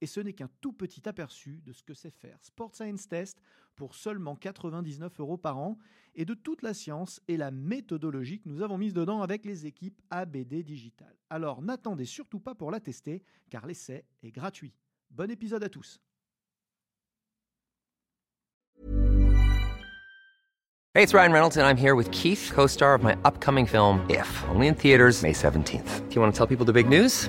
Et ce n'est qu'un tout petit aperçu de ce que c'est faire Sport Science Test pour seulement 99 euros par an et de toute la science et la méthodologie que nous avons mise dedans avec les équipes ABD Digital. Alors n'attendez surtout pas pour la tester car l'essai est gratuit. Bon épisode à tous. Hey, it's Ryan Reynolds and I'm here with Keith, co-star of my upcoming film If, only in theaters May 17th. Do you want to tell people the big news?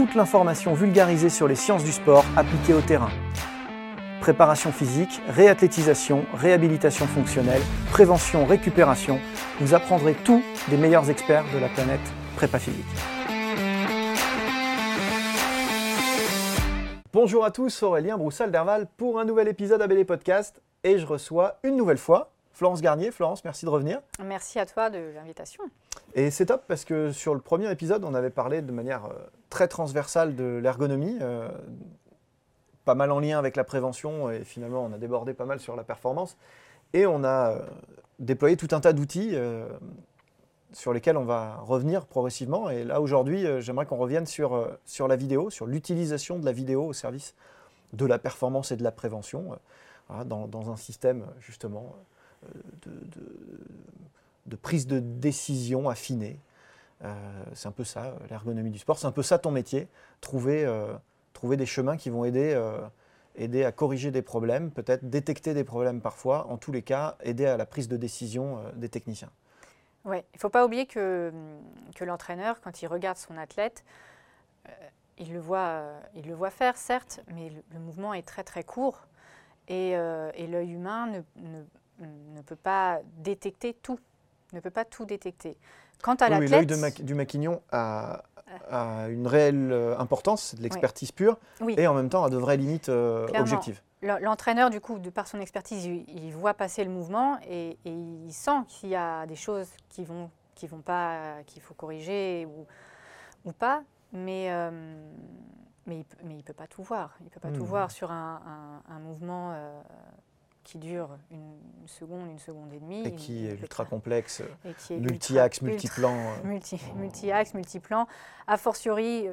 toute l'information vulgarisée sur les sciences du sport appliquées au terrain. Préparation physique, réathlétisation, réhabilitation fonctionnelle, prévention, récupération, vous apprendrez tout des meilleurs experts de la planète prépa physique. Bonjour à tous, Aurélien Broussal-Derval pour un nouvel épisode ABD Podcast et je reçois une nouvelle fois Florence Garnier. Florence, merci de revenir. Merci à toi de l'invitation. Et c'est top parce que sur le premier épisode, on avait parlé de manière euh, très transversale de l'ergonomie, euh, pas mal en lien avec la prévention et finalement on a débordé pas mal sur la performance. Et on a euh, déployé tout un tas d'outils sur lesquels on va revenir progressivement. Et là aujourd'hui, j'aimerais qu'on revienne sur, sur la vidéo, sur l'utilisation de la vidéo au service de la performance et de la prévention dans, un système justement de, prise de décision affinée. Euh, c'est un peu ça, l'ergonomie du sport. C'est un peu ça ton métier, trouver, euh, trouver des chemins qui vont aider, euh, aider à corriger des problèmes, peut-être détecter des problèmes parfois, en tous les cas, aider à la prise de décision des techniciens. Oui, il ne faut pas oublier que, l'entraîneur, quand il regarde son athlète, il, le voit, il le voit faire, certes, mais le, mouvement est très très court et, l'œil humain ne peut pas détecter tout, ne peut pas tout détecter. Quant à oui, l'œil du maquignon a, une réelle euh, importance, c'est de l'expertise pure, et en même temps a de vraies limites euh, objectives. L'entraîneur, du coup, de par son expertise, il, voit passer le mouvement et, il sent qu'il y a des choses qui vont, qui vont pas, qu'il faut corriger ou, ou pas, mais euh, mais il ne peut pas tout voir. Il peut pas tout hmm. voir sur un, mouvement qui dure une, seconde, une seconde et demie. Et qui est ultra complexe, multi-axe, multiplan. Euh. Multi, multi-axe, multiplan. A fortiori,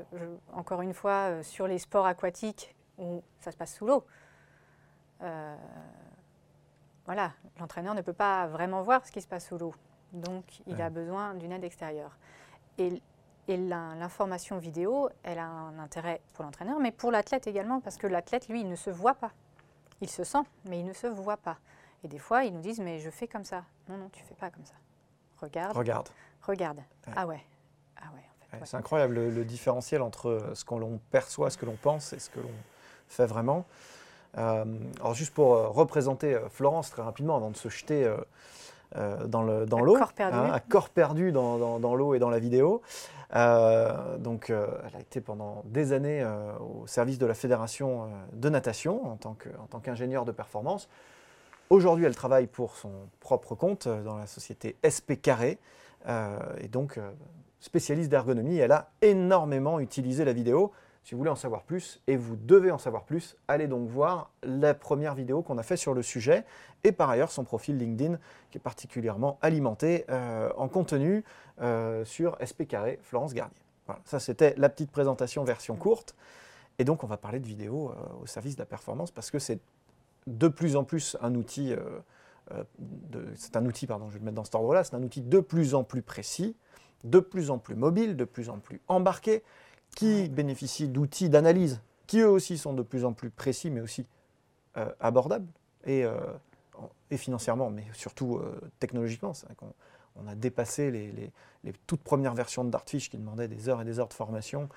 encore une fois, euh, sur les sports aquatiques où ça se passe sous l'eau. Euh, voilà, l'entraîneur ne peut pas vraiment voir ce qui se passe sous l'eau. Donc, il a besoin d'une aide extérieure. Et, et l'information vidéo, elle a un intérêt pour l'entraîneur, mais pour l'athlète également, parce que l'athlète, lui, il ne se voit pas. Il se sent, mais il ne se voit pas. Et des fois, ils nous disent, mais je fais comme ça. Non, non, tu fais pas comme ça. Regarde. Regarde. Regarde. Ah ouais. Ah ouais, C'est incroyable le, différentiel entre ce qu'on perçoit, ce que l'on pense et ce que l'on fait vraiment. Euh, alors juste pour euh, représenter euh, Florence très rapidement, avant de se jeter dans l'eau, dans l'eau, corps perdu. Hein, à corps perdu dans, dans, dans l'eau et dans la vidéo. Euh, donc, euh, elle a été pendant des années euh, au service de la fédération de natation en tant qu'ingénieure de performance. Aujourd'hui, elle travaille pour son propre compte dans la société SP Carré et donc spécialiste d'ergonomie. Elle a énormément utilisé la vidéo. Si vous voulez en savoir plus, et vous devez en savoir plus, allez donc voir la première vidéo qu'on a fait sur le sujet, et par ailleurs son profil LinkedIn qui est particulièrement alimenté euh, en contenu euh, sur SP Carré Florence Garnier. Voilà, ça c'était la petite présentation version courte, et donc on va parler de vidéo euh, au service de la performance parce que c'est de plus en plus un outil, c'est un outil, pardon, je vais le mettre dans cet ordre-là, c'est un outil de plus en plus précis, de plus en plus mobile, de plus en plus embarqué, qui bénéficient d'outils d'analyse qui eux aussi sont de plus en plus précis, mais aussi euh, abordables et euh, et financièrement, mais surtout technologiquement. C'est qu'on on a dépassé les, toutes premières versions de Dartfish qui demandaient des heures et des heures de formation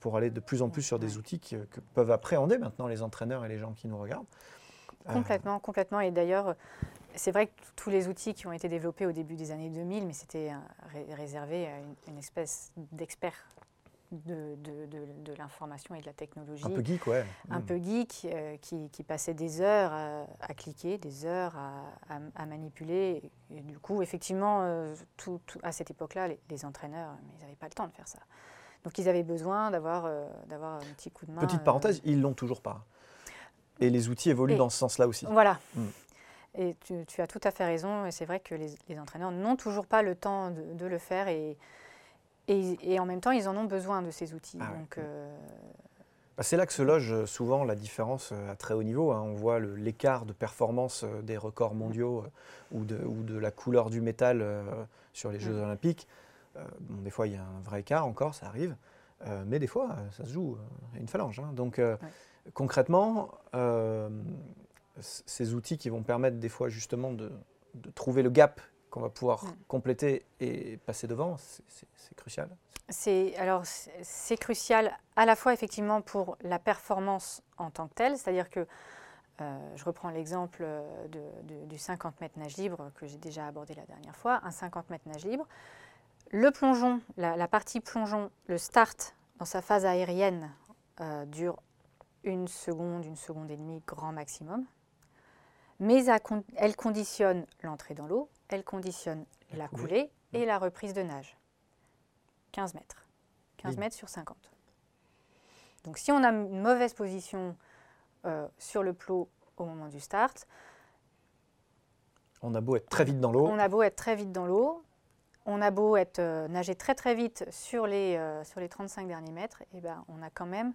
pour aller de plus en plus sur des outils que peuvent appréhender maintenant les entraîneurs et les gens qui nous regardent. Complètement, complètement. Et d'ailleurs, c'est vrai que tous les outils qui ont été développés au début des années 2000, mais c'était réservé à une, espèce d'expert de, de, l'information et de la technologie. Un peu geek, ouais. Un mm. peu geek, euh, qui, qui, passait des heures à, cliquer, des heures à, à, manipuler. Et, du coup, effectivement, euh, tout, à cette époque-là, les, entraîneurs, ils n'avaient pas le temps de faire ça. Donc, ils avaient besoin d'avoir euh, un petit coup de main. Petite parenthèse, ils l'ont toujours pas. Et les outils évoluent dans ce sens-là aussi. Voilà. Mm. Et tu, as tout à fait raison. Et c'est vrai que les, entraîneurs n'ont toujours pas le temps de, le faire. Et, et, en même temps, ils en ont besoin de ces outils. Ah Donc, euh, bah, c'est là que se loge euh, souvent la différence euh, à très haut niveau. Hein. On voit l'écart de performance des records mondiaux ou, de, ou, de, la couleur du métal sur les Jeux mm. olympiques. des fois, il y a un vrai écart encore, ça arrive. mais des fois, ça se joue à une phalange. Hein. Donc, concrètement, ces outils qui vont permettre des fois justement de, trouver le gap qu'on va pouvoir mm. compléter et passer devant, c'est crucial. C'est alors c'est crucial à la fois effectivement pour la performance en tant que telle, c'est-à-dire que euh, je reprends l'exemple du 50 mètres nage libre que j'ai déjà abordé la dernière fois, un 50 mètres nage libre. Le plongeon, la, partie plongeon, le start dans sa phase aérienne euh, dure une seconde, une seconde et demie grand maximum mais elle conditionne l'entrée dans l'eau, elle conditionne la, coulée, et la reprise de nage. 15 mètres. 15 mètres sur 50. Donc si on a une mauvaise position euh, sur le plot au moment du start, on a beau être très vite dans l'eau. On a beau être très vite dans l'eau, on a beau être euh, nager très très vite sur les, euh, sur les 35 derniers mètres, et eh ben on a quand même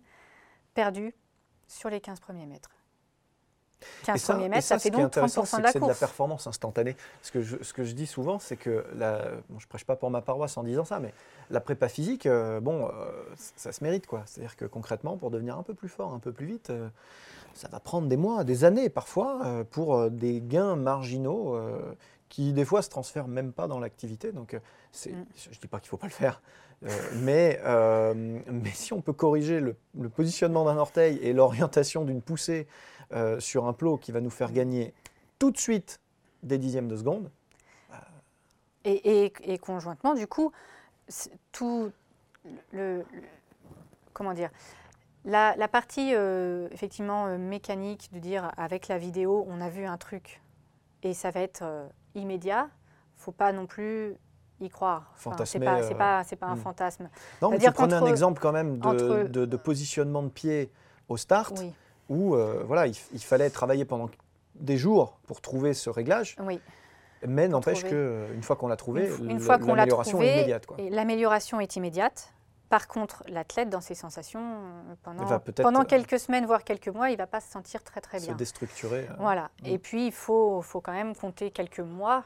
perdu sur les 15 premiers mètres. 15 ça, premiers mètres, ça, fait donc 30% de la course. C'est de la performance instantanée. Ce que je, ce que je dis souvent, c'est que, la, bon, je ne prêche pas pour ma paroisse en disant ça, mais la prépa physique, euh, bon, euh, ça se mérite. quoi. C'est-à-dire que concrètement, pour devenir un peu plus fort, un peu plus vite, euh, ça va prendre des mois, des années parfois, pour des gains marginaux qui, des fois, se transfèrent même pas dans l'activité. Donc, mm. je ne dis pas qu'il ne faut pas le faire. mais, mais si on peut corriger le, le positionnement d'un orteil et l'orientation d'une poussée euh, sur un plot qui va nous faire gagner tout de suite des dixièmes de seconde. Et, et, conjointement, du coup, tout le, comment dire la, la partie euh, effectivement euh, mécanique de dire avec la vidéo on a vu un truc et ça va être immédiat faut pas non plus y croire. Fantasmer. c'est pas, pas, pas, un hmm. fantasme. Non, mais tu prenais un exemple quand même de, de, de, positionnement de pied au start. Oui où euh, voilà, il, fallait travailler pendant des jours pour trouver ce réglage. Oui. Mais n'empêche qu'une euh, fois qu'on l'a trouvé, l'amélioration est immédiate. L'amélioration est immédiate. Par contre, l'athlète, dans ses sensations, euh, pendant, pendant quelques semaines, voire quelques mois, il ne va pas se sentir très très bien. Se déstructurer. Voilà. Mm. Et puis, il faut, faut quand même compter quelques mois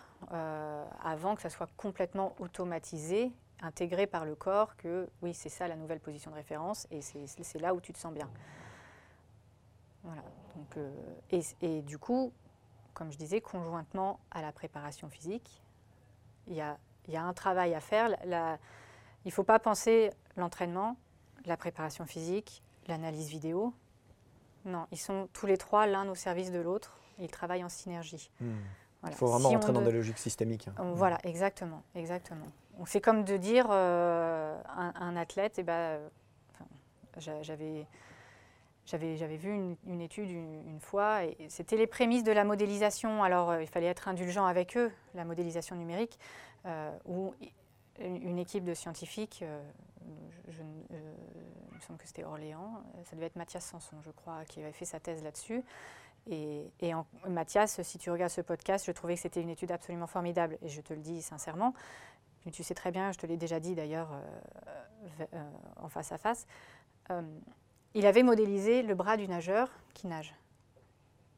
avant que ça soit complètement automatisé, intégré par le corps, que oui, c'est ça la nouvelle position de référence et c'est là où tu te sens bien. Voilà. Donc, euh, et, et, du coup, comme je disais, conjointement à la préparation physique, il y a, y a, un travail à faire. La, il ne faut pas penser l'entraînement, la préparation physique, l'analyse vidéo. Non, ils sont tous les trois l'un au service de l'autre. Ils travaillent en synergie. Hmm. Il faut vraiment rentrer dans des logiques systémiques. Voilà, exactement, exactement. C'est comme de dire euh, un, athlète, eh ben, euh, j'avais j'avais, vu une, étude une, fois, et c'était les prémices de la modélisation. Alors, euh, il fallait être indulgent avec eux, la modélisation numérique, euh, où une, équipe de scientifiques, euh, je, il me semble que c'était Orléans, ça devait être Mathias Sanson, je crois, qui avait fait sa thèse là-dessus. Et, Mathias, si tu regardes ce podcast, je trouvais que c'était une étude absolument formidable, et je te le dis sincèrement. Tu sais très bien, je te l'ai déjà dit d'ailleurs en face à face il avait modélisé le bras du nageur qui nage.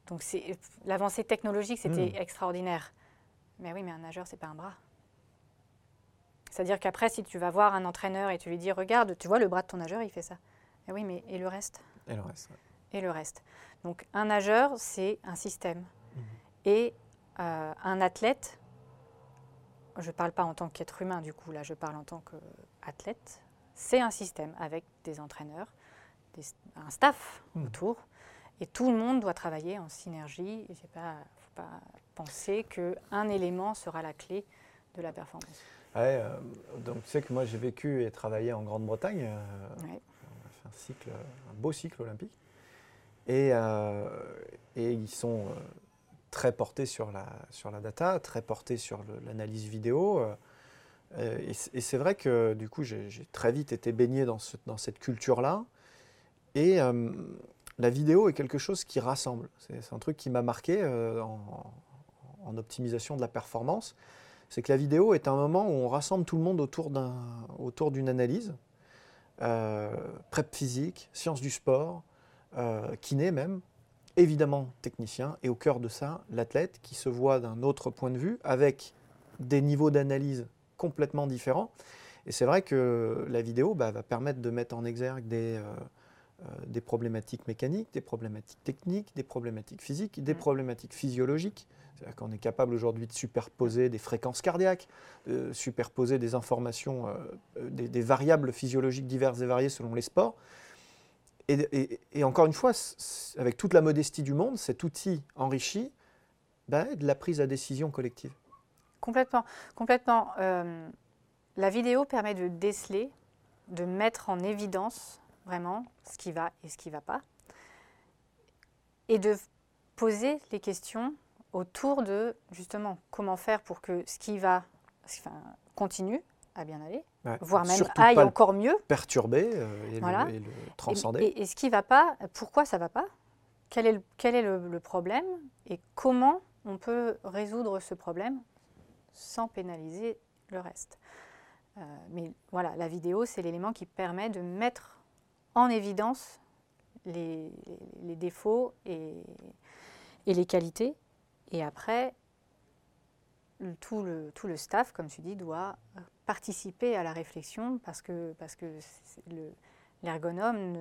Donc l'avancée technologique, c'était hmm. extraordinaire. Mais oui, mais un nageur, c'est pas un bras. C'est-à-dire qu'après, si tu vas voir un entraîneur et tu lui dis, regarde, tu vois le bras de ton nageur, il fait ça. Mais oui, mais et le reste? Et le reste. Et le reste. Donc un nageur, c'est un système. Hmm. Et euh, un athlète, je ne parle pas en tant qu'être humain du coup, là je parle en tant qu'athlète, c'est un système avec des entraîneurs, un staff hmm. autour, et tout le monde doit travailler en synergie. Il ne faut pas penser qu'un élément sera la clé de la performance. Ouais, euh, donc tu sais que moi j'ai vécu et travaillé en Grande-Bretagne. Euh, on a fait un cycle, un beau cycle olympique. Et, euh, et ils sont très portés sur la, sur la data, très portés sur l'analyse vidéo. et, c'est vrai que du coup j'ai très vite été baigné dans, ce, dans cette culture-là. Et la vidéo est quelque chose qui rassemble. C'est un truc qui m'a marqué en, en, optimisation de la performance c'est que la vidéo est un moment où on rassemble tout le monde autour d'une analyse, euh, prep physique, sciences du sport, euh, kiné même, évidemment technicien, et au cœur de ça, l'athlète qui se voit d'un autre point de vue, avec des niveaux d'analyse complètement différents. Et c'est vrai que la vidéo bah, va permettre de mettre en exergue des, euh, des problématiques mécaniques, des problématiques techniques, des problématiques physiques, des problématiques physiologiques. C'est-à-dire qu'on est capable aujourd'hui de superposer des fréquences cardiaques, de superposer des informations, euh, euh, des, variables physiologiques diverses et variées selon les sports. Et, encore une fois, avec toute la modestie du monde, cet outil enrichit ben, de la prise à décision collective. Complètement. complètement. la vidéo permet de déceler, de mettre en évidence vraiment ce qui va et ce qui ne va pas, et de poser les questions autour de justement comment faire pour que ce qui va enfin, continue à bien aller, voire même aille encore mieux. Perturber euh, et, le, transcender. Et, ce qui ne va pas, pourquoi ça ne va pas? Quel est, le, quel est le, problème? Et comment on peut résoudre ce problème sans pénaliser le reste? Euh, Mais voilà, la vidéo, c'est l'élément qui permet de mettre en évidence les, défauts et, les qualités. Et après, tout le, tout le staff, comme tu dis, doit participer à la réflexion parce que, parce que l'ergonome,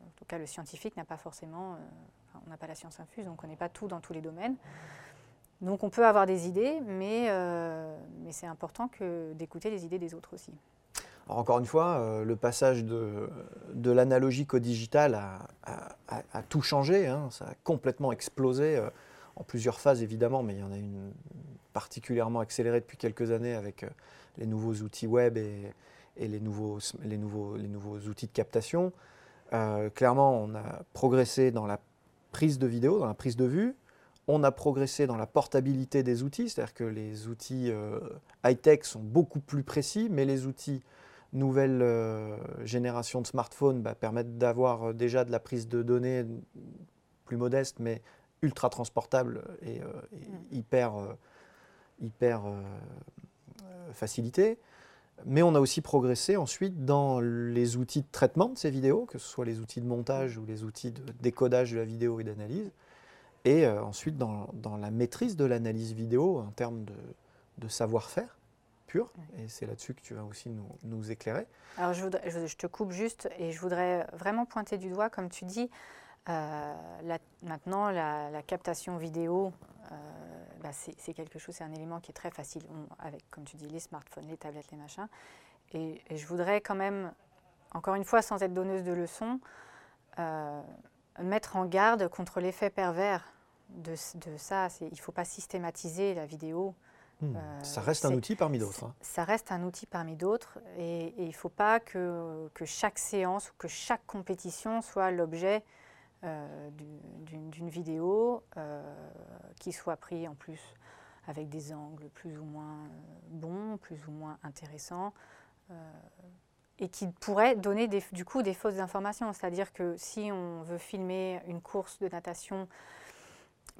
en tout cas le scientifique, n'a pas forcément, euh, on n'a pas la science infuse, on ne connaît pas tout dans tous les domaines. Donc on peut avoir des idées, mais, euh, mais c'est important d'écouter les idées des autres aussi encore une fois, euh, le passage de, l'analogique au digital a, tout changé. Hein. ça a complètement explosé euh, en plusieurs phases évidemment, mais il y en a une particulièrement accélérée depuis quelques années avec euh, les nouveaux outils web et, les, nouveaux, outils de captation. clairement, on a progressé dans la prise de vidéo, dans la prise de vue. On a progressé dans la portabilité des outils, c'est-à-dire que les outils high-tech sont beaucoup plus précis, mais les outils nouvelle euh, génération de smartphones bah, permettent d'avoir euh, déjà de la prise de données plus modeste, mais ultra transportable et, euh, hyper, hyper facilité. Mais on a aussi progressé ensuite dans les outils de traitement de ces vidéos, que ce soit les outils de montage ou les outils de décodage de la vidéo et d'analyse, et ensuite dans, dans, la maîtrise de l'analyse vidéo en termes de, de savoir-faire et c'est là-dessus que tu vas aussi nous, éclairer. Alors je, je, te coupe juste, et je voudrais vraiment pointer du doigt, comme tu dis, euh, maintenant la, captation vidéo, euh, bah, c'est quelque chose, c'est un élément qui est très facile, avec, comme tu dis, les smartphones, les tablettes, les machins. Et, je voudrais quand même, encore une fois, sans être donneuse de leçons, euh, mettre en garde contre l'effet pervers de, de ça. Il ne faut pas systématiser la vidéo Hmm. Euh, ça reste un outil parmi d'autres. Hein. Ça reste un outil parmi d'autres et, il ne faut pas que, que, chaque séance ou que chaque compétition soit l'objet euh, d'une vidéo euh, qui soit prise en plus avec des angles plus ou moins bons, plus ou moins intéressants et qui pourrait donner des, du coup des fausses informations. C'est-à-dire que si on veut filmer une course de natation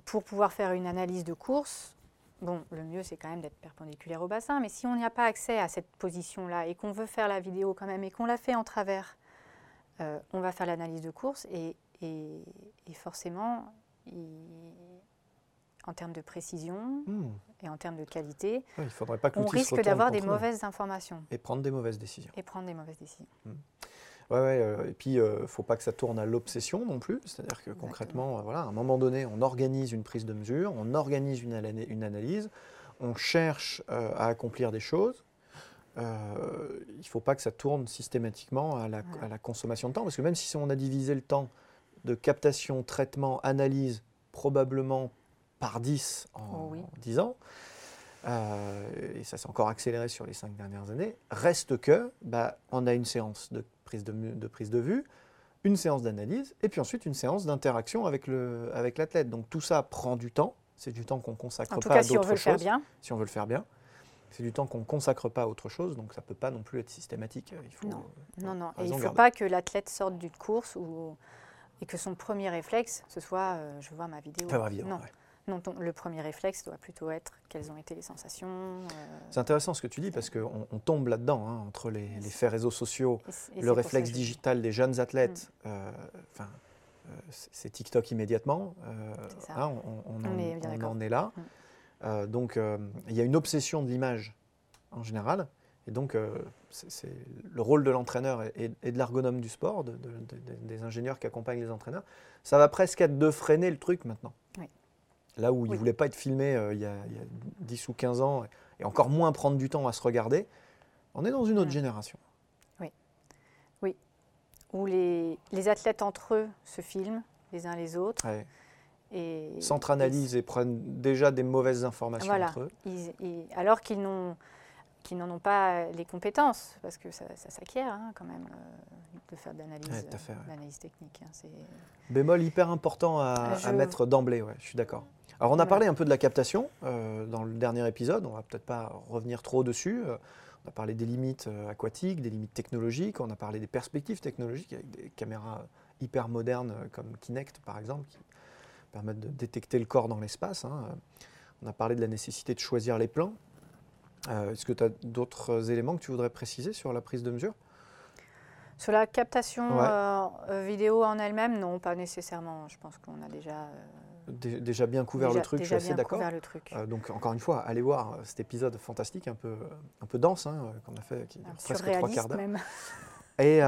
pour pouvoir faire une analyse de course, Bon, le mieux, c'est quand même d'être perpendiculaire au bassin, mais si on n'y a pas accès à cette position-là et qu'on veut faire la vidéo quand même et qu'on la fait en travers, euh, on va faire l'analyse de course et, forcément, en termes de précision hmm. et en termes de qualité, il faudrait pas on risque d'avoir des mauvaises informations. Et prendre des mauvaises décisions. Et prendre des mauvaises décisions. Hmm. Ouais, ouais, euh, et puis il ne faut pas que ça tourne à l'obsession non plus. C'est-à-dire que concrètement, euh, voilà, à un moment donné, on organise une prise de mesure, on organise une, ana- une analyse, on cherche euh, à accomplir des choses. Euh, il ne faut pas que ça tourne systématiquement à la, à la consommation de temps, parce que même si on a divisé le temps de captation, traitement, analyse, probablement par 10 en Oh oui. 10 ans, euh, et ça s'est encore accéléré sur les cinq dernières années, reste que bah, on a une séance de prise de, de prise de vue, une séance d'analyse, et puis ensuite une séance d'interaction avec le- avec l'athlète. Donc tout ça prend du temps, c'est du temps qu'on consacre En tout pas cas, à si on d'autres veut le faire choses, bien. si on veut le faire bien. C'est du temps qu'on ne consacre pas à autre chose, donc ça ne peut pas non plus être systématique. Il faut, Non. Non, non. Et il ne faut garder. pas que l'athlète sorte d'une course ou, et que son premier réflexe, ce soit euh, je vois ma vidéo. Faire ma vidéo, non, ouais. Non ton- le premier réflexe doit plutôt être quelles ont été les sensations. euh, C'est intéressant ce que tu dis parce qu'on on tombe là-dedans, hein, entre les, les faits réseaux sociaux, et et le réflexe digital des jeunes athlètes, euh, enfin, euh, c'est c'est TikTok immédiatement. euh, hein, on, on On en, est on en est là. Mm. Euh, donc, euh, il y a une obsession de l'image en général. Et donc, euh, c'est le rôle de l'entraîneur et, et- et de l'ergonome du sport, de- de- de- des ingénieurs qui accompagnent les entraîneurs, ça va presque être de freiner le truc maintenant. Oui. Là où il ne Oui. voulait pas être filmé euh, il, y a, il y a 10 ou 15 ans, et encore moins prendre du temps à se regarder, on est dans une autre génération. Où les, les athlètes entre eux se filment les uns les autres. Ouais. Et, S'entre-analysent et prennent déjà des mauvaises informations Voilà. entre eux. Ils- ils- alors qu'ils n'ont qu'ils n'en ont pas les compétences, parce que ça, ça s'acquiert hein, quand même euh, de faire de l'analyse Ouais, ouais. euh, technique. hein, Bémol hyper important à, mettre d'emblée, ouais, je suis d'accord. Alors on a parlé un peu de la captation euh, dans le dernier épisode, on va peut-être pas revenir trop dessus. Euh, on a parlé des limites euh, aquatiques, des limites technologiques, on a parlé des perspectives technologiques avec des caméras hyper modernes euh, comme Kinect par exemple, qui permettent de détecter le corps dans l'espace. hein. Euh, On a parlé de la nécessité de choisir les plans. Euh, Est-ce que tu as d'autres éléments que tu voudrais préciser sur la prise de mesure? Sur la captation Ouais. euh, euh, vidéo en elle-même, non, pas nécessairement. Je pense qu'on a déjà, euh, Dé- Déjà bien couvert déjà, le truc, je suis assez d'accord. Euh, donc encore une fois, allez voir cet épisode fantastique, un peu, un peu dense, hein, qu'on a fait, qui dure presque trois quarts d'heure. Et,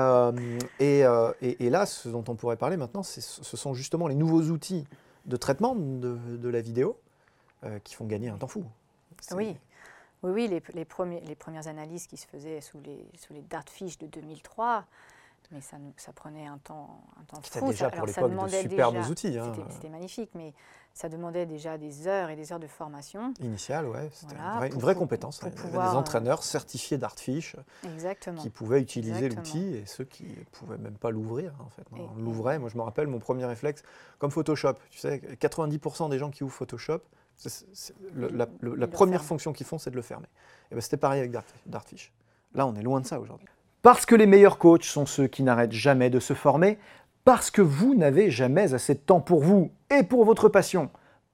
et, et- et là, ce dont on pourrait parler maintenant, ce sont justement les nouveaux outils de traitement de, de la vidéo qui font gagner un temps fou. Oui, oui, oui les, les premiers, les premières analyses qui se faisaient sous les, sous les de 2003, mais ça, prenait un temps, un temps C'était fou. déjà Ça- pour l'époque de superbes déjà- outils, hein. C'était c'était magnifique, mais ça demandait déjà des heures et des heures de formation. Initial, ouais, c'était Voilà, une vraie, une pour- vraie pour- compétence. pour Il y avait pouvoir, des euh, entraîneurs certifiés d'Artfish Exactement. qui pouvaient utiliser l'outil et ceux qui ne pouvaient même pas l'ouvrir. En fait. On l'ouvrait, moi je me rappelle mon premier réflexe, comme Photoshop. Tu sais, 90% des gens qui ouvrent Photoshop, le- la, le- première fonction qu'ils font, c'est de le fermer. Et ben, C'était pareil avec Dart- Dartfish. Là, on est loin de ça aujourd'hui. Parce que les meilleurs coachs sont ceux qui n'arrêtent jamais de se former, parce que vous n'avez jamais assez de temps pour vous et pour votre passion,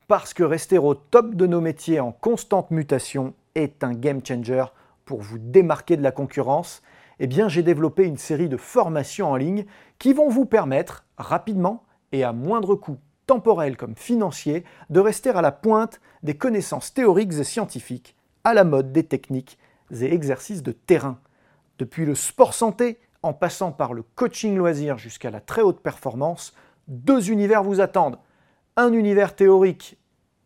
parce que rester au top de nos métiers en constante mutation est un game changer pour vous démarquer de la concurrence, eh bien j'ai développé une série de formations en ligne qui vont vous permettre rapidement et à moindre coût temporel comme financier de rester à la pointe des connaissances théoriques et scientifiques, à la mode des techniques et exercices de terrain. Depuis le sport santé, en passant par le coaching loisir jusqu'à la très haute performance, deux univers vous attendent. Un univers théorique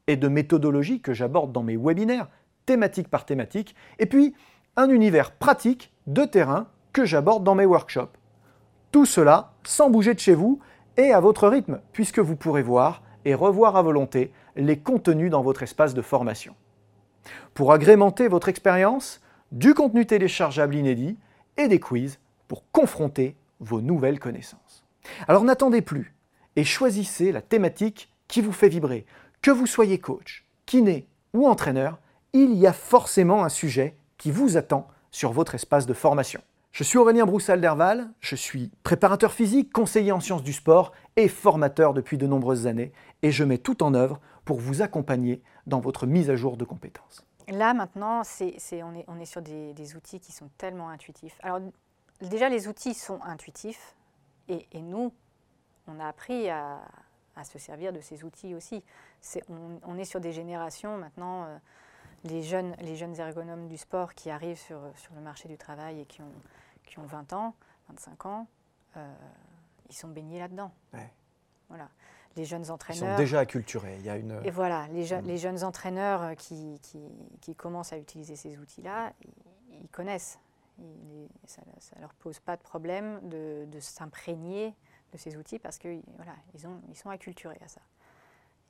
et de méthodologie que j'aborde dans mes webinaires, thématique par thématique, et puis un univers pratique de terrain que j'aborde dans mes workshops. Tout cela sans bouger de chez vous et à votre rythme, puisque vous pourrez voir et revoir à volonté les contenus dans votre espace de formation. Pour agrémenter votre expérience, du contenu téléchargeable inédit et des quiz pour confronter vos nouvelles connaissances. Alors n'attendez plus et choisissez la thématique qui vous fait vibrer. Que vous soyez coach, kiné ou entraîneur, il y a forcément un sujet qui vous attend sur votre espace de formation. Je suis Aurélien Broussal-Derval, je suis préparateur physique, conseiller en sciences du sport et formateur depuis de nombreuses années et je mets tout en œuvre pour vous accompagner dans votre mise à jour de compétences. Là, maintenant, on, est, sur des, outils qui sont tellement intuitifs. Alors, déjà, les outils sont intuitifs et, nous, on a appris à, à se servir de ces outils aussi. On, est sur des générations maintenant, euh, les, jeunes, ergonomes du sport qui arrivent sur le marché du travail et qui ont, qui ont 20 ans, 25 ans, ils sont baignés là-dedans. Ouais. Voilà. Les jeunes Ils sont entraîneurs. déjà acculturés. Il y a une. Et voilà, les, je- Mm. les jeunes entraîneurs euh, qui, qui, qui commencent à utiliser ces outils-là, ils, ils connaissent. Ils- ça ne leur pose pas de problème de, de s'imprégner de ces outils parce que voilà, ils, ont, ils sont acculturés à ça.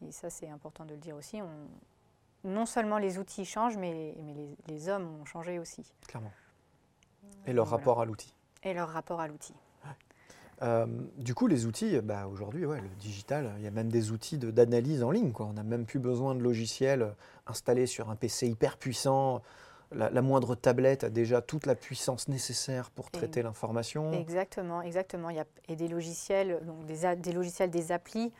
Et ça, c'est important de le dire aussi. On- non seulement les outils changent, mais, mais les, les hommes ont changé aussi. Clairement. Et leur Voilà. rapport à l'outil. Et leur rapport à l'outil. Euh, du coup, les outils, bah, aujourd'hui, ouais, le digital, il y a même des outils de- d'analyse en ligne. Quoi. On n'a même plus besoin de logiciels installés sur un PC hyper puissant. La, la moindre tablette a déjà toute la puissance nécessaire pour traiter l'information. Exactement, exactement. Il y a et des logiciels, donc des, des logiciels, des applis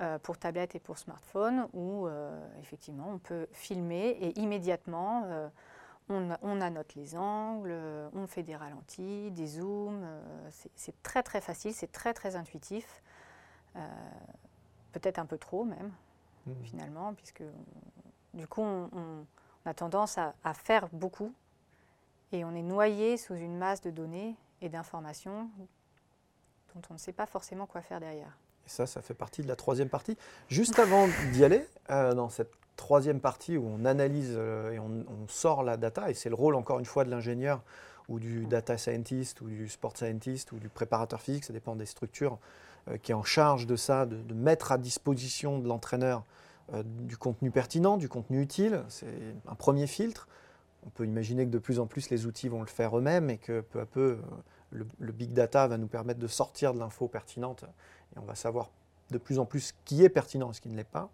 euh, pour tablette et pour smartphone où euh, effectivement on peut filmer et immédiatement on, on annote les angles, euh, on fait des ralentis, des zooms. euh, c'est- très très facile, c'est très très intuitif. Euh, Peut-être un peu trop même Mhm. finalement, puisque on- du coup on, on- on a tendance à, à faire beaucoup et on est noyé sous une masse de données et d'informations dont on ne sait pas forcément quoi faire derrière. Et ça, ça fait partie de la troisième partie. Juste avant d'y aller, euh, dans cette troisième partie où on analyse euh, et on, on sort la data, et c'est le rôle encore une fois de l'ingénieur ou du data scientist ou du sport scientist ou du préparateur physique, ça dépend des structures, euh, qui est en charge de ça, de, de mettre à disposition de l'entraîneur euh, du contenu pertinent, du contenu utile. C'est un premier filtre. On peut imaginer que de plus en plus les outils vont le faire eux-mêmes et que peu à peu euh, le, le big data va nous permettre de sortir de l'info pertinente et on va savoir de plus en plus ce qui est pertinent et ce qui ne l'est pas.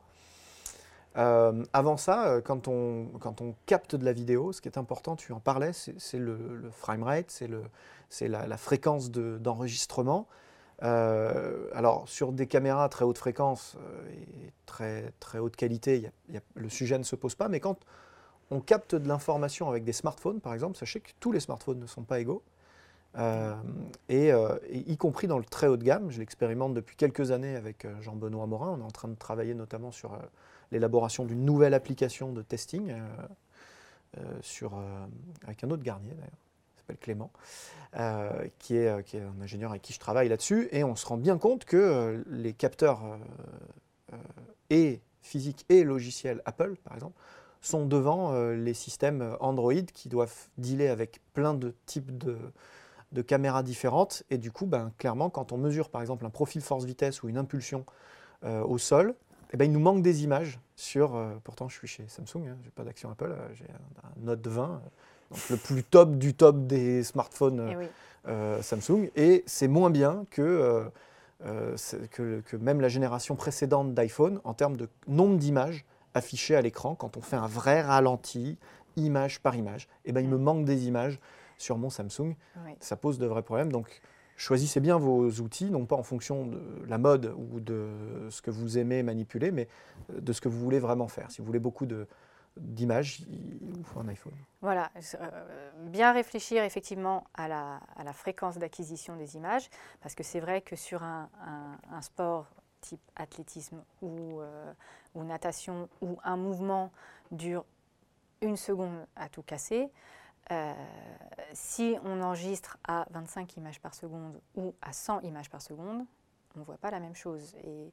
Euh, avant ça, euh, quand on, capte de la vidéo, ce qui est important, tu en parlais, c'est le, frame rate, c'est la, fréquence de- d'enregistrement. Euh, alors, sur des caméras à très haute fréquence et très, haute qualité, le sujet ne se pose pas, mais quand on capte de l'information avec des smartphones, par exemple, sachez que tous les smartphones ne sont pas égaux. Et, y compris dans le très haut de gamme, je l'expérimente depuis quelques années avec Jean-Benoît Morin. On est en train de travailler notamment sur l'élaboration d'une nouvelle application de testing euh, euh, sur, euh, avec un autre Garnier d'ailleurs, qui s'appelle Clément, euh, qui, est, qui est un ingénieur avec qui je travaille là-dessus. Et on se rend bien compte que les capteurs et physiques et logiciels Apple, par exemple, sont devant les systèmes Android qui doivent dealer avec plein de types de, de caméras différentes. Et du coup, ben, clairement, quand on mesure par exemple un profil force-vitesse ou une impulsion au sol, eh ben, il nous manque des images sur. euh, pourtant, je suis chez Samsung, hein, j'ai pas d'action Apple, euh, j'ai un, un Note 20, euh, donc le plus top du top des smartphones oui, euh, Samsung, et c'est moins bien que, que, que même la génération précédente d'iPhone en termes de nombre d'images affichées à l'écran quand on fait un vrai ralenti, image par image. Et ben, il me manque des images sur mon Samsung, oui. ça pose de vrais problèmes. Donc, choisissez bien vos outils, non pas en fonction de la mode ou de ce que vous aimez manipuler, mais euh, de ce que vous voulez vraiment faire. Si vous voulez beaucoup d'images, il vous faut un iPhone. Voilà, euh, bien réfléchir effectivement à la, fréquence d'acquisition des images, parce que c'est vrai que sur un sport type athlétisme ou, euh, ou natation, où un mouvement dure une seconde à tout casser, euh, si on enregistre à 25 images par seconde ou à 100 images par seconde, on ne voit pas la même chose. Et,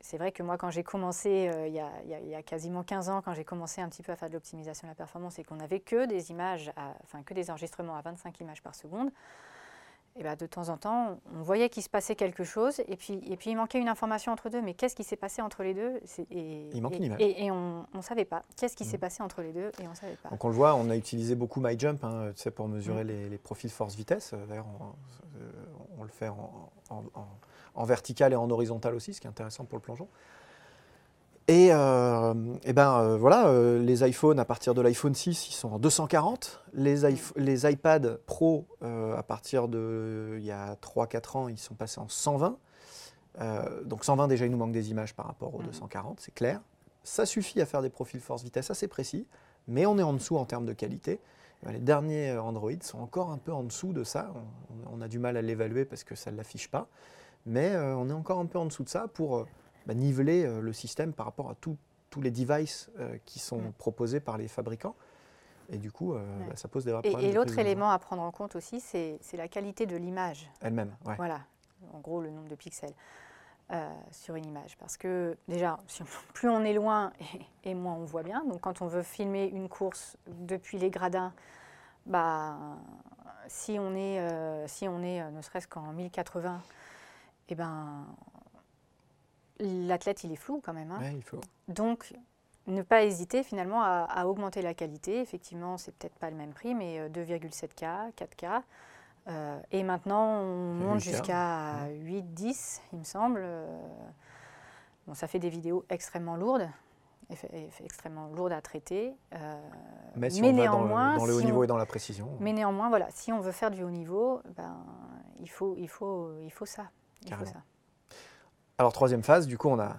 c'est vrai que moi, quand j'ai commencé, euh, il, y a, quasiment 15 ans, quand j'ai commencé un petit peu à faire de l'optimisation de la performance et qu'on n'avait que des images, enfin que des enregistrements à 25 images par seconde, et ben, de temps en temps, on voyait qu'il se passait quelque chose et puis, et puis il manquait une information entre deux. Mais qu'est-ce qui s'est passé entre les deux? Et, Il manque et- une image. Et, et on ne savait pas. Qu'est-ce qui s'est Mhm. passé entre les deux? Et on ne savait pas. Donc on le voit, on a utilisé beaucoup MyJump hein, tu sais, pour mesurer Mm. les, les profils force-vitesse. Euh, D'ailleurs, on, euh, on le fait en, en- en- en vertical et en horizontal aussi, ce qui est intéressant pour le plongeon. Et, euh, eh ben euh, voilà, euh, les iPhones à partir de l'iPhone 6, ils sont en 240. Les, les iPad Pro à partir de il y a 3-4 ans, ils sont passés en 120. Euh, donc 120 déjà, il nous manque des images par rapport aux Mhm. 240, c'est clair. Ça suffit à faire des profils force-vitesse assez précis, mais on est en dessous en termes de qualité. Eh ben, Les derniers Android sont encore un peu en dessous de ça. On, on a du mal à l'évaluer parce que ça ne l'affiche pas. Mais on est encore un peu en dessous de ça pour bah, niveler euh, le système par rapport à tout- tous les devices euh, qui sont Mm. proposés par les fabricants. Et du coup, euh, Ouais. bah, ça pose des vrais problèmes. et l'autre élément à prendre en compte aussi, c'est la qualité de l'image. Elle-même, ouais. Voilà, en gros le nombre de pixels euh, sur une image. Parce que déjà, si on- plus on est loin et, et moins on voit bien. Donc quand on veut filmer une course depuis les gradins, bah, si on est, euh, si on est ne serait-ce qu'en 1080, eh ben, l'athlète il est flou quand même. hein. Ouais, il faut. Donc, ne pas hésiter finalement à, à augmenter la qualité. Effectivement, c'est peut-être pas le même prix, mais euh, 2,7K, 4K. Euh, et maintenant, on monte 8K, jusqu'à 8, 10, il me semble. Euh, bon, ça fait des vidéos extrêmement lourdes, eff- eff- extrêmement lourdes à traiter. euh, Mais si mais on va dans le, néanmoins, dans le haut si niveau on- et dans la précision. mais néanmoins, voilà, si on veut faire du haut niveau, ben, il, faut, il, faut, il faut ça. Il faut ça. Alors, troisième phase, du coup, on a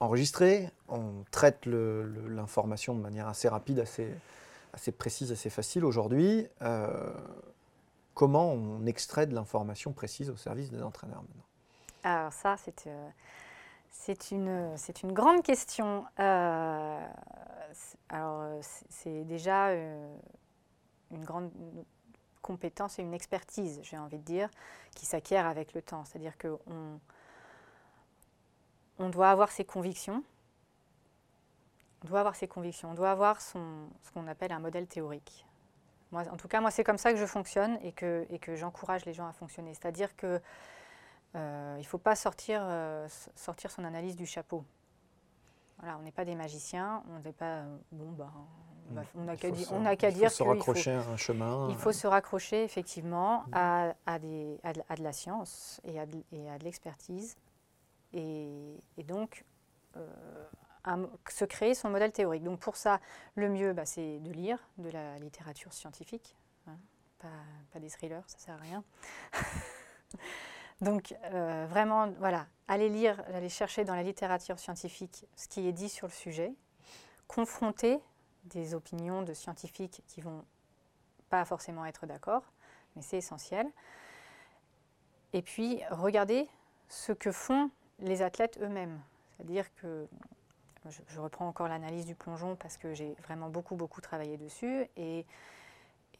enregistré, on traite l'information de manière assez rapide, assez, précise, assez facile aujourd'hui. Euh, comment on extrait de l'information précise au service des entraîneurs maintenant? Alors ça, c'est euh, c'est une, grande question. Euh, alors, c'est- déjà une grande compétence et une expertise, j'ai envie de dire, qui s'acquiert avec le temps. C'est-à-dire qu'on on doit avoir ses convictions. On doit avoir ses convictions. On doit avoir son, ce qu'on appelle un modèle théorique. Moi, en tout cas, moi, c'est comme ça que je fonctionne et que, et que j'encourage les gens à fonctionner. C'est-à-dire que euh, il ne faut pas sortir, euh, sortir son analyse du chapeau. Voilà, on n'est pas des magiciens, on n'est pas euh, bon bah on n'a qu'à faut di- se- on qu'à faut dire se qu'il faut, raccrocher à un chemin. il faut se raccrocher effectivement à, à des, à, de, à de la science et à de, et à de l'expertise et, donc euh, se créer son modèle théorique. Donc pour ça, le mieux, bah, c'est de lire de la littérature scientifique, hein, pas, des thrillers, ça sert à rien. Donc euh, vraiment, voilà, aller lire, aller chercher dans la littérature scientifique ce qui est dit sur le sujet, confronter des opinions de scientifiques qui vont pas forcément être d'accord, mais c'est essentiel. Et puis regarder ce que font les athlètes eux-mêmes. C'est-à-dire que je, je reprends encore l'analyse du plongeon parce que j'ai vraiment beaucoup beaucoup travaillé dessus et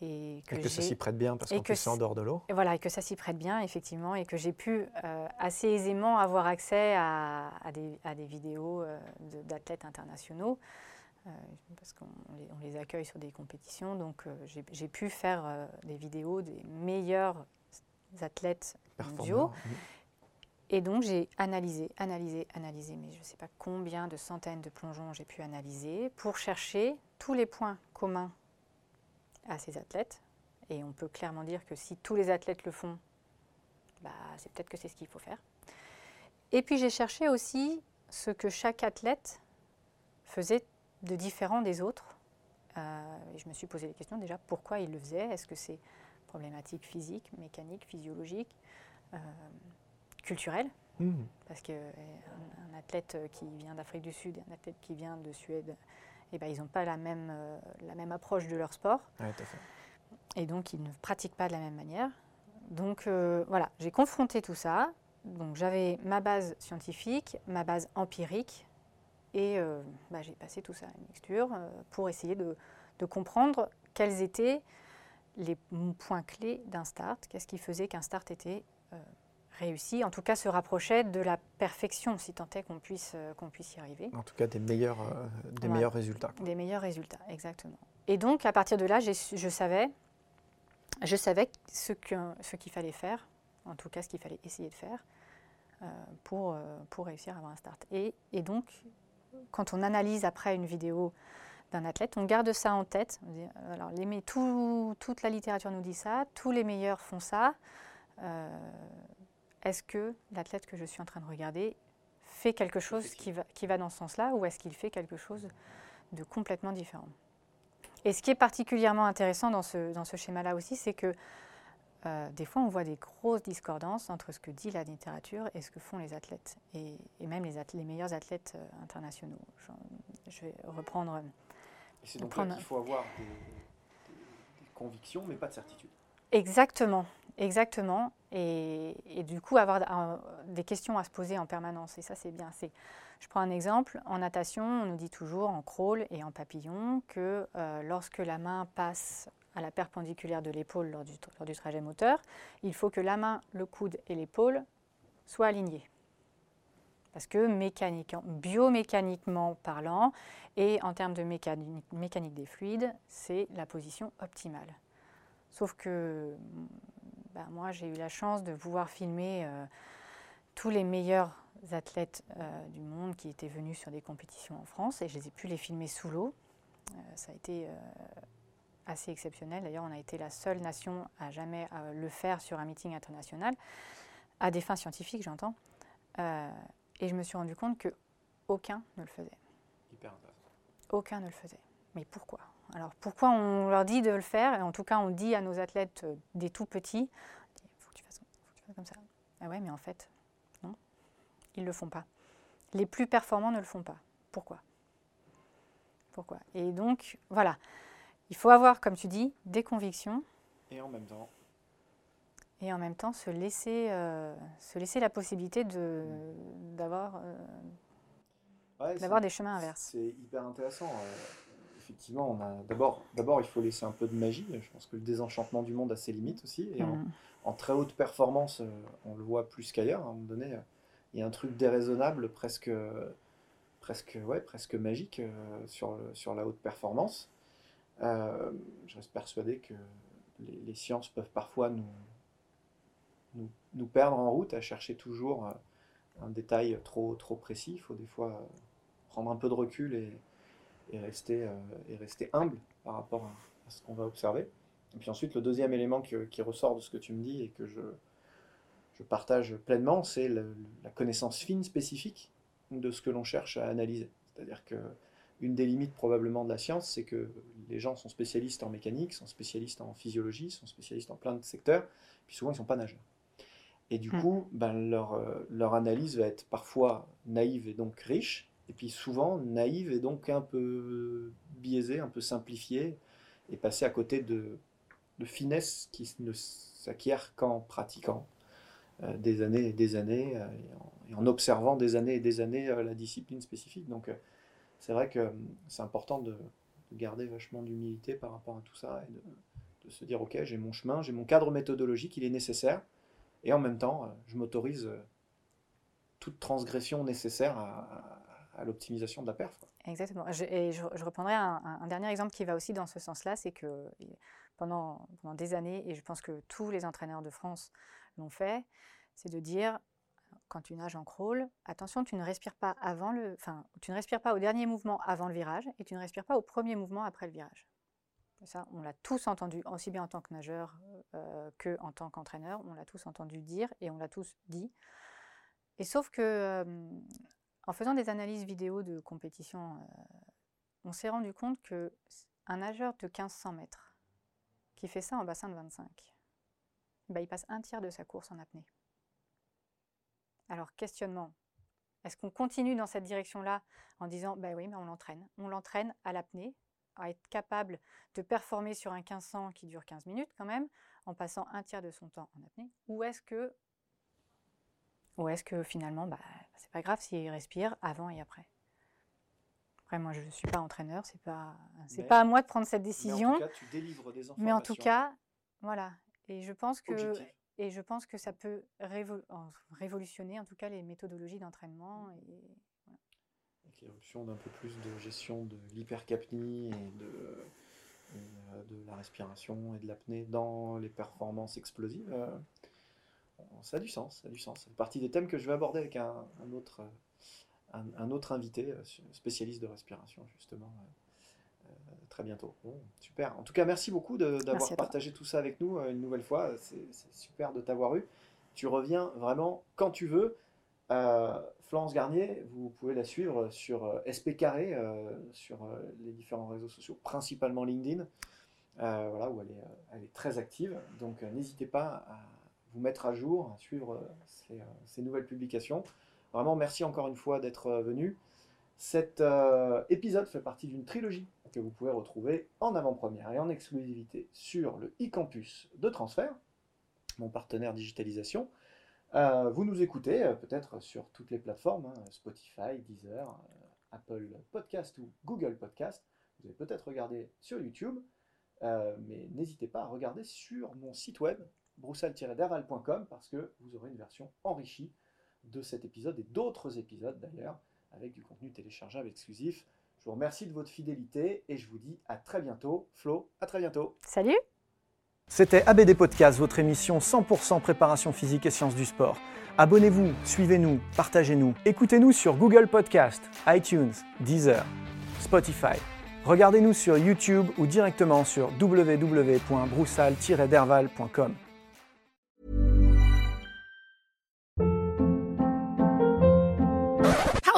et que, Et que ça s'y prête bien parce et qu'en que c'est en dehors de l'eau. et voilà, et que ça s'y prête bien, effectivement, et que j'ai pu euh, assez aisément avoir accès à, à des, à des vidéos euh, de- d'athlètes internationaux, euh, parce qu'on les, on les accueille sur des compétitions. Donc, j'ai pu faire des vidéos des meilleurs athlètes mondiaux. Et donc, j'ai analysé, analysé, analysé, mais je ne sais pas combien de centaines de plongeons j'ai pu analyser pour chercher tous les points communs à ces athlètes. Et on peut clairement dire que si tous les athlètes le font, bah, c'est peut-être que c'est ce qu'il faut faire. Et puis, j'ai cherché aussi ce que chaque athlète faisait de différent des autres. Euh, et je me suis posé les questions déjà, pourquoi il le faisait? Est-ce que c'est problématique physique, mécanique, physiologique? Euh, culturelle, Mhm. parce qu'un un athlète qui vient d'Afrique du Sud et un athlète qui vient de Suède, eh ben, ils n'ont pas la même, euh, la même approche de leur sport Ouais, tout à fait. et donc ils ne pratiquent pas de la même manière. Donc euh, voilà, j'ai confronté tout ça. Donc j'avais ma base scientifique, ma base empirique, et euh, bah, j'ai passé tout ça à une mixture euh, pour essayer de, de comprendre quels étaient les points clés d'un start, qu'est-ce qui faisait qu'un start était euh, réussi, en tout cas se rapprochait de la perfection, si tant est qu'on puisse, euh, qu'on puisse y arriver. En tout cas, des meilleurs, euh, des meilleurs résultats. quoi. Des meilleurs résultats, exactement. Et donc, à partir de là, je savais, je savais ce que- ce qu'il fallait faire, en tout cas ce qu'il fallait essayer de faire euh, pour, pour réussir à avoir un start. Et, et donc, quand on analyse après une vidéo d'un athlète, on garde ça en tête. Alors, les, tout- toute la littérature nous dit ça, tous les meilleurs font ça. Euh, est-ce que l'athlète que je suis en train de regarder fait quelque chose qui va, qui va dans ce sens-là ou est-ce qu'il fait quelque chose de complètement différent? Et ce qui est particulièrement intéressant dans ce, dans ce schéma-là aussi, c'est que euh, des fois, on voit des grosses discordances entre ce que dit la littérature et ce que font les athlètes, et, et même les, athlètes- les meilleurs athlètes euh, internationaux. Je vais reprendre. C'est donc là Prendre- qu'il faut avoir des, convictions, mais pas de certitude. Exactement, exactement. Et, du coup, avoir des questions à se poser en permanence. Et ça, c'est bien. Je prends un exemple. En natation, on nous dit toujours, en crawl et en papillon, que euh, lorsque la main passe à la perpendiculaire de l'épaule lors du, lors du trajet moteur, il faut que la main, le coude et l'épaule soient alignés. Parce que mécaniquement, biomécaniquement parlant et en termes de mécanique, mécanique des fluides, c'est la position optimale. Sauf que bah, moi, j'ai eu la chance de pouvoir filmer euh, tous les meilleurs athlètes euh, du monde qui étaient venus sur des compétitions en France et je les ai pu les filmer sous l'eau. Euh, ça a été assez exceptionnel. D'ailleurs, on a été la seule nation à jamais le faire sur un meeting international, à des fins scientifiques, j'entends. et je me suis rendu compte que aucun ne le faisait. Hyper intéressant. Aucun ne le faisait. Mais pourquoi? Alors pourquoi on leur dit de le faire? Et en tout cas, on dit à nos athlètes euh, des tout petits, il faut que tu fasses, comme ça. Ah ouais, mais en fait, non, ils ne le font pas. Les plus performants ne le font pas. Pourquoi? Pourquoi? Et donc, voilà, il faut avoir, comme tu dis, des convictions. Et en même temps et en même temps se laisser, euh, se laisser la possibilité de, d'avoir, euh, d'avoir des chemins inverses. C'est hyper intéressant effectivement, on a d'abord, d'abord, il faut laisser un peu de magie. Je pense que le désenchantement du monde a ses limites aussi. Et en, mm. très haute performance, euh, on le voit plus qu'ailleurs. À un moment donné, il y a un truc déraisonnable, presque, presque, ouais, presque magique euh, sur, sur la haute performance. Euh, je reste persuadé que les, sciences peuvent parfois nous, nous, nous, perdre en route à chercher toujours un détail trop, trop précis. Il faut des fois prendre un peu de recul et et rester, euh, et rester humble par rapport à, ce qu'on va observer. Et puis ensuite, le deuxième élément qui ressort de ce que tu me dis et que je, je partage pleinement, c'est la connaissance fine spécifique de ce que l'on cherche à analyser. C'est-à-dire que une des limites probablement de la science, c'est que les gens sont spécialistes en mécanique, sont spécialistes en physiologie, sont spécialistes en plein de secteurs, puis souvent ils ne sont pas nageurs. Et du hmm. coup, ben, leur, euh, leur analyse va être parfois naïve et donc riche, et puis souvent naïve et donc un peu biaisée, un peu simplifiée, et passer à côté de, finesse qui ne s'acquiert qu'en pratiquant euh, des années et des années, euh, et, en, observant des années et des années euh, la discipline spécifique. Donc c'est vrai que c'est important de, garder vachement d'humilité par rapport à tout ça, et de, se dire, ok, j'ai mon chemin, j'ai mon cadre méthodologique, il est nécessaire, et en même temps, je m'autorise toute transgression nécessaire à l'optimisation de la perf. Exactement. et je, reprendrai un, dernier exemple qui va aussi dans ce sens-là, c'est que pendant, pendant des années, et je pense que tous les entraîneurs de France l'ont fait, c'est de dire quand tu nages en crawl, attention, tu ne respires pas avant le, enfin, tu ne respires pas au dernier mouvement avant le virage et tu ne respires pas au premier mouvement après le virage. Ça, on l'a tous entendu, aussi bien en tant que nageur euh, que en tant qu'entraîneur, on l'a tous entendu dire et on l'a tous dit. Et sauf que euh, en faisant des analyses vidéo de compétition, euh, on s'est rendu compte que un nageur de 1500 mètres qui fait ça en bassin de 25, bah, il passe un tiers de sa course en apnée. Alors, questionnement. Est-ce qu'on continue dans cette direction-là en disant, bah oui, on l'entraîne. On l'entraîne à l'apnée, à être capable de performer sur un 1500 qui dure 15 minutes quand même, en passant un tiers de son temps en apnée? Ou est-ce que ou est-ce que finalement, bah, c'est pas grave s'il respire avant et après Après, moi, je ne suis pas entraîneur, c'est pas, c'est pas à moi de prendre cette décision. Mais en tout cas, tu délivres des informations. Mais en tout cas, voilà. Et je pense que, et je pense que ça peut révolutionner, en tout cas, les méthodologies d'entraînement. Et, Avec l'éruption d'un peu plus de gestion de l'hypercapnie et de, euh, de la respiration et de l'apnée dans les performances explosives. Euh, ça a du sens, ça a du sens. C'est partie des thèmes que je vais aborder avec un, autre, un, autre invité, euh, spécialiste de respiration, justement, euh, euh, très bientôt. Bon, super. En tout cas, merci beaucoup d'avoir partagé tout ça avec nous une nouvelle fois. C'est super de t'avoir eu. Tu reviens vraiment quand tu veux. Florence Garnier, vous pouvez la suivre sur SP Carré, sur les différents réseaux sociaux, principalement LinkedIn, voilà, où elle est, elle est très active. Donc n'hésitez pas à vous mettre à jour, suivre euh, euh, ces, nouvelles publications. Vraiment, merci encore une fois d'être euh, venu. Cet épisode fait partie d'une trilogie que vous pouvez retrouver en avant-première et en exclusivité sur le e-campus de transfert, mon partenaire digitalisation. Vous nous écoutez peut-être sur toutes les plateformes, hein, Spotify, Deezer, Apple Podcast ou Google Podcast. Vous avez peut-être regardé sur YouTube, mais n'hésitez pas à regarder sur mon site web, broussal-derval.com, parce que vous aurez une version enrichie de cet épisode et d'autres épisodes d'ailleurs, avec du contenu téléchargeable exclusif. Je vous remercie de votre fidélité et je vous dis à très bientôt. Flo, à très bientôt. Salut C'était ABD Podcast, votre émission 100% préparation physique et sciences du sport. Abonnez-vous, suivez-nous, partagez-nous. Écoutez-nous sur Google Podcast, iTunes, Deezer, Spotify. Regardez-nous sur YouTube ou directement sur www.broussal-derval.com.